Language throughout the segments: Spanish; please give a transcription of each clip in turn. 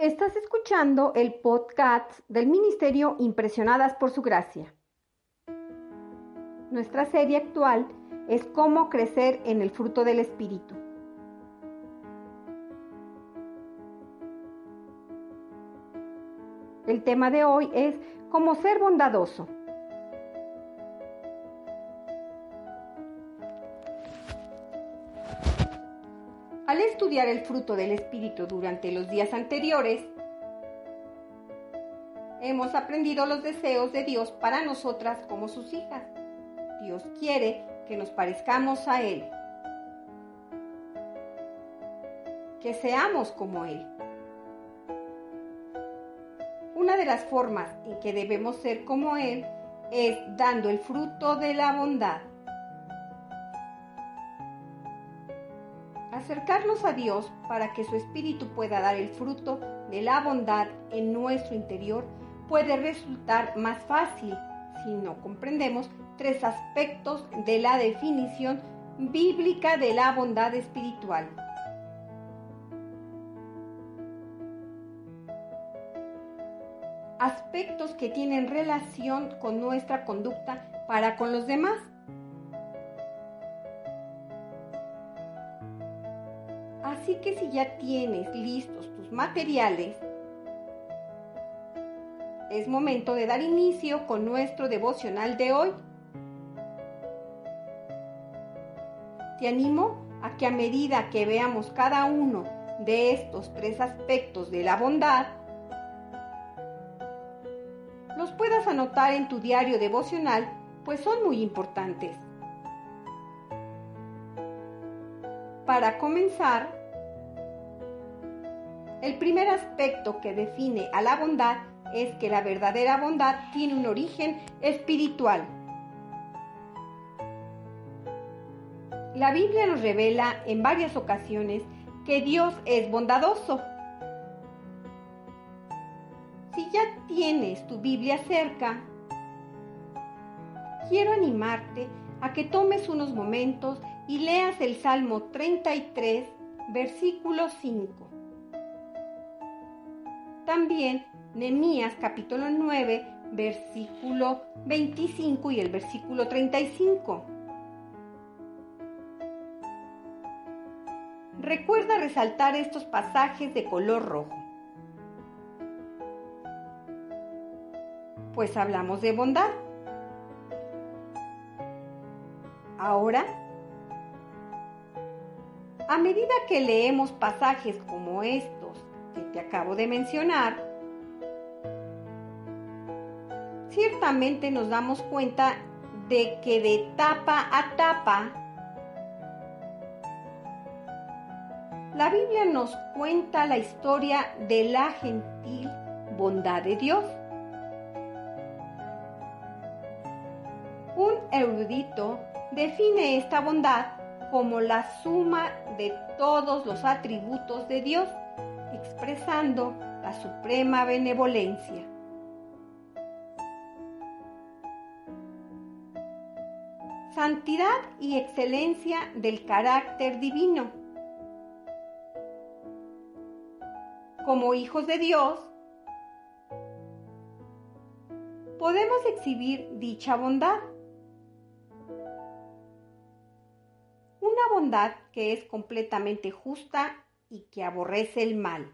Estás escuchando el podcast del Ministerio Impresionadas por Su Gracia. Nuestra serie actual es Cómo crecer en el fruto del Espíritu. El tema de hoy es Cómo ser bondadoso. Al estudiar el fruto del Espíritu durante los días anteriores, hemos aprendido los deseos de Dios para nosotras como sus hijas. Dios quiere que nos parezcamos a Él, que seamos como Él. Una de las formas en que debemos ser como Él es dando el fruto de la bondad. Acercarnos a Dios para que su Espíritu pueda dar el fruto de la bondad en nuestro interior puede resultar más fácil si no comprendemos tres aspectos de la definición bíblica de la bondad espiritual. Aspectos que tienen relación con nuestra conducta para con los demás Así que si ya tienes listos tus materiales, es momento de dar inicio con nuestro devocional de hoy. Te animo a que a medida que veamos cada uno de estos tres aspectos de la bondad, los puedas anotar en tu diario devocional, pues son muy importantes. Para comenzar, el primer aspecto que define a la bondad es que la verdadera bondad tiene un origen espiritual. La Biblia nos revela en varias ocasiones que Dios es bondadoso. Si ya tienes tu Biblia cerca, quiero animarte a que tomes unos momentos y leas el Salmo 33, versículo 5. También Nehemías capítulo 9, versículo 25 y el versículo 35. Recuerda resaltar estos pasajes de color rojo. Pues hablamos de bondad. Ahora, a medida que leemos pasajes como estos, que te acabo de mencionar, ciertamente nos damos cuenta de que de tapa a tapa la Biblia nos cuenta la historia de la gentil bondad de Dios. Un erudito define esta bondad como la suma de todos los atributos de Dios expresando la suprema benevolencia. Santidad y excelencia del carácter divino. Como hijos de Dios, podemos exhibir dicha bondad. Una bondad que es completamente justa y que aborrece el mal.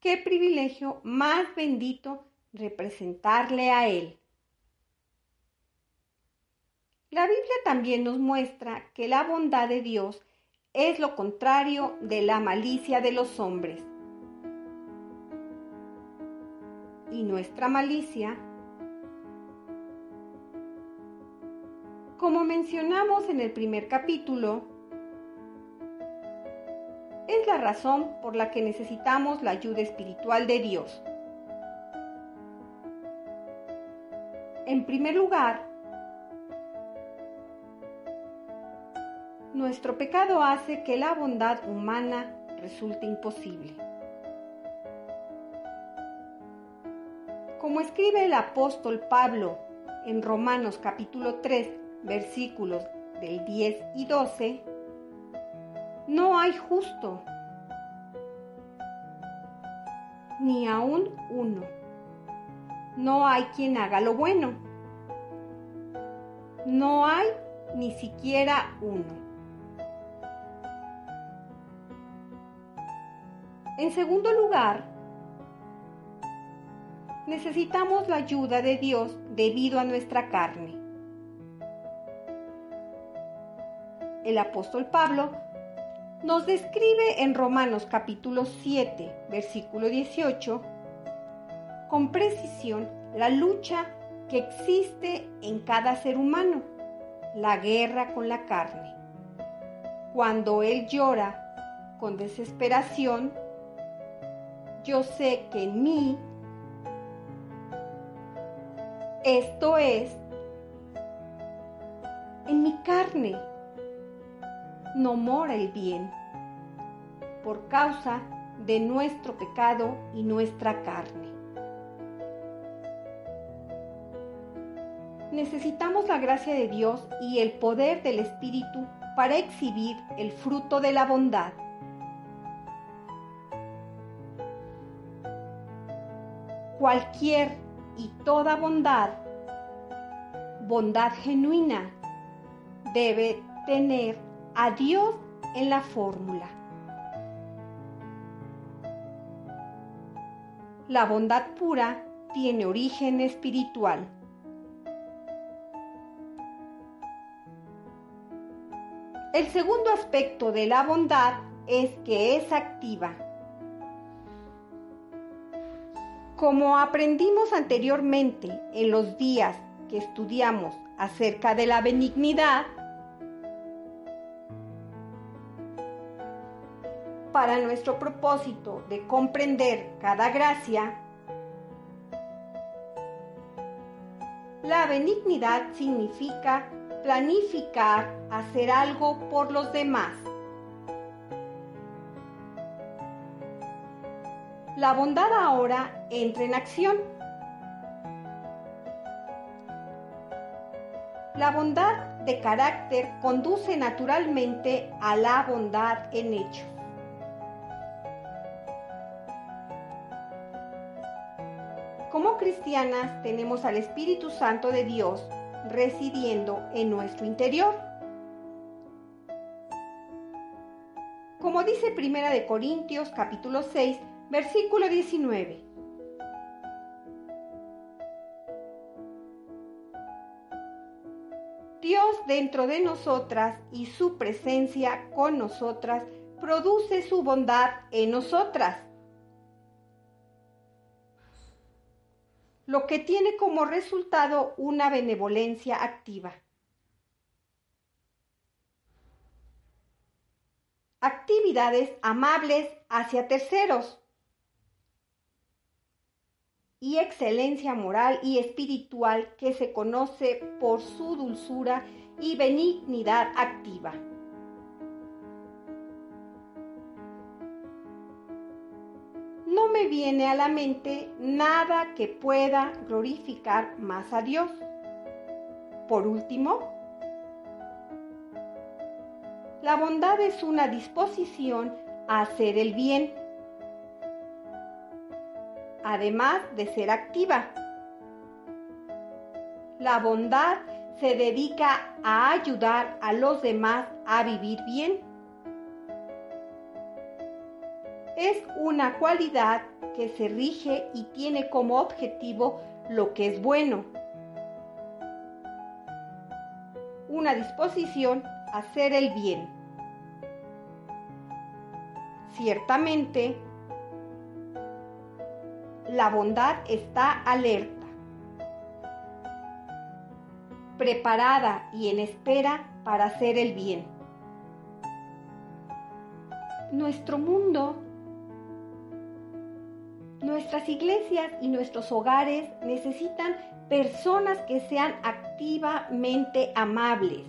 Qué privilegio más bendito representarle a Él. La Biblia también nos muestra que la bondad de Dios es lo contrario de la malicia de los hombres. Y nuestra malicia, como mencionamos en el primer capítulo, es la razón por la que necesitamos la ayuda espiritual de Dios. En primer lugar, nuestro pecado hace que la bondad humana resulte imposible. Como escribe el apóstol Pablo en Romanos capítulo 3, versículos del 10 y 12, no hay justo, ni aún uno. No hay quien haga lo bueno. No hay ni siquiera uno. En segundo lugar, necesitamos la ayuda de Dios debido a nuestra carne. El apóstol Pablo nos describe en Romanos capítulo 7, versículo 18, con precisión la lucha que existe en cada ser humano, la guerra con la carne. Cuando él llora con desesperación, yo sé que en mí, esto es, en mi carne, no mora el bien, por causa de nuestro pecado y nuestra carne. Necesitamos la gracia de Dios y el poder del Espíritu para exhibir el fruto de la bondad. Cualquier y toda bondad, bondad genuina, debe tener a Dios en la fórmula. La bondad pura tiene origen espiritual. El segundo aspecto de la bondad es que es activa. Como aprendimos anteriormente en los días que estudiamos acerca de la benignidad, para nuestro propósito de comprender cada gracia, la benignidad significa planificar hacer algo por los demás. La bondad ahora entra en acción. La bondad de carácter conduce naturalmente a la bondad en hechos. Cristianas tenemos al Espíritu Santo de Dios residiendo en nuestro interior. Como dice Primera de Corintios capítulo 6, versículo 19. Dios dentro de nosotras y su presencia con nosotras produce su bondad en nosotras lo que tiene como resultado una benevolencia activa. Actividades amables hacia terceros y excelencia moral y espiritual que se conoce por su dulzura y benignidad activa. Me viene a la mente nada que pueda glorificar más a Dios. Por último, la bondad es una disposición a hacer el bien, además de ser activa. La bondad se dedica a ayudar a los demás a vivir bien es una cualidad que se rige y tiene como objetivo lo que es bueno. Una disposición a hacer el bien. Ciertamente, la bondad está alerta, preparada y en espera para hacer el bien. Nuestro mundo Nuestras iglesias y nuestros hogares necesitan personas que sean activamente amables.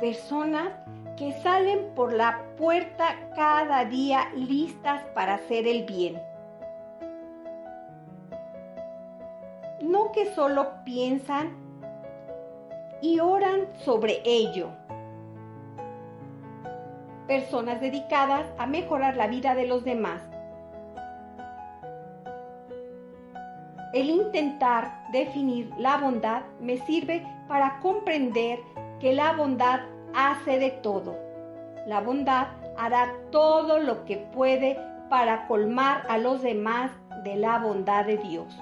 Personas que salen por la puerta cada día listas para hacer el bien. No que solo piensan y oran sobre ello. Personas dedicadas a mejorar la vida de los demás El intentar definir la bondad me sirve para comprender que la bondad hace de todo. La bondad hará todo lo que puede para colmar a los demás de la bondad de Dios.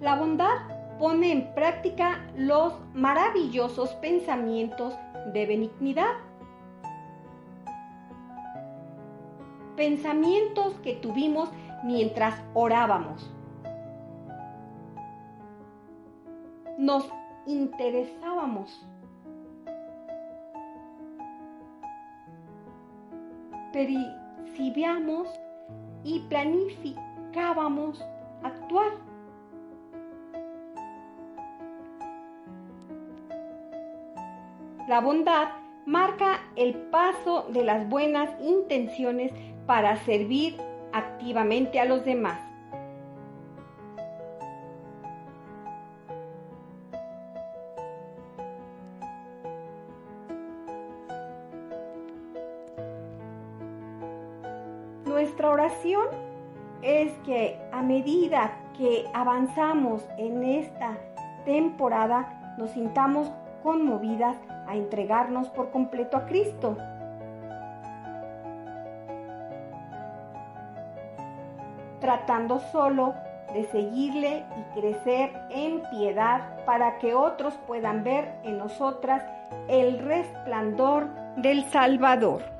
La bondad pone en práctica los maravillosos pensamientos de benignidad pensamientos que tuvimos mientras orábamos. Nos interesábamos. Percibíamos y planificábamos actuar. La bondad marca el paso de las buenas intenciones para servir activamente a los demás. Nuestra oración es que a medida que avanzamos en esta temporada nos sintamos conmovidas a entregarnos por completo a Cristo tratando solo de seguirle y crecer en piedad para que otros puedan ver en nosotras el resplandor del Salvador.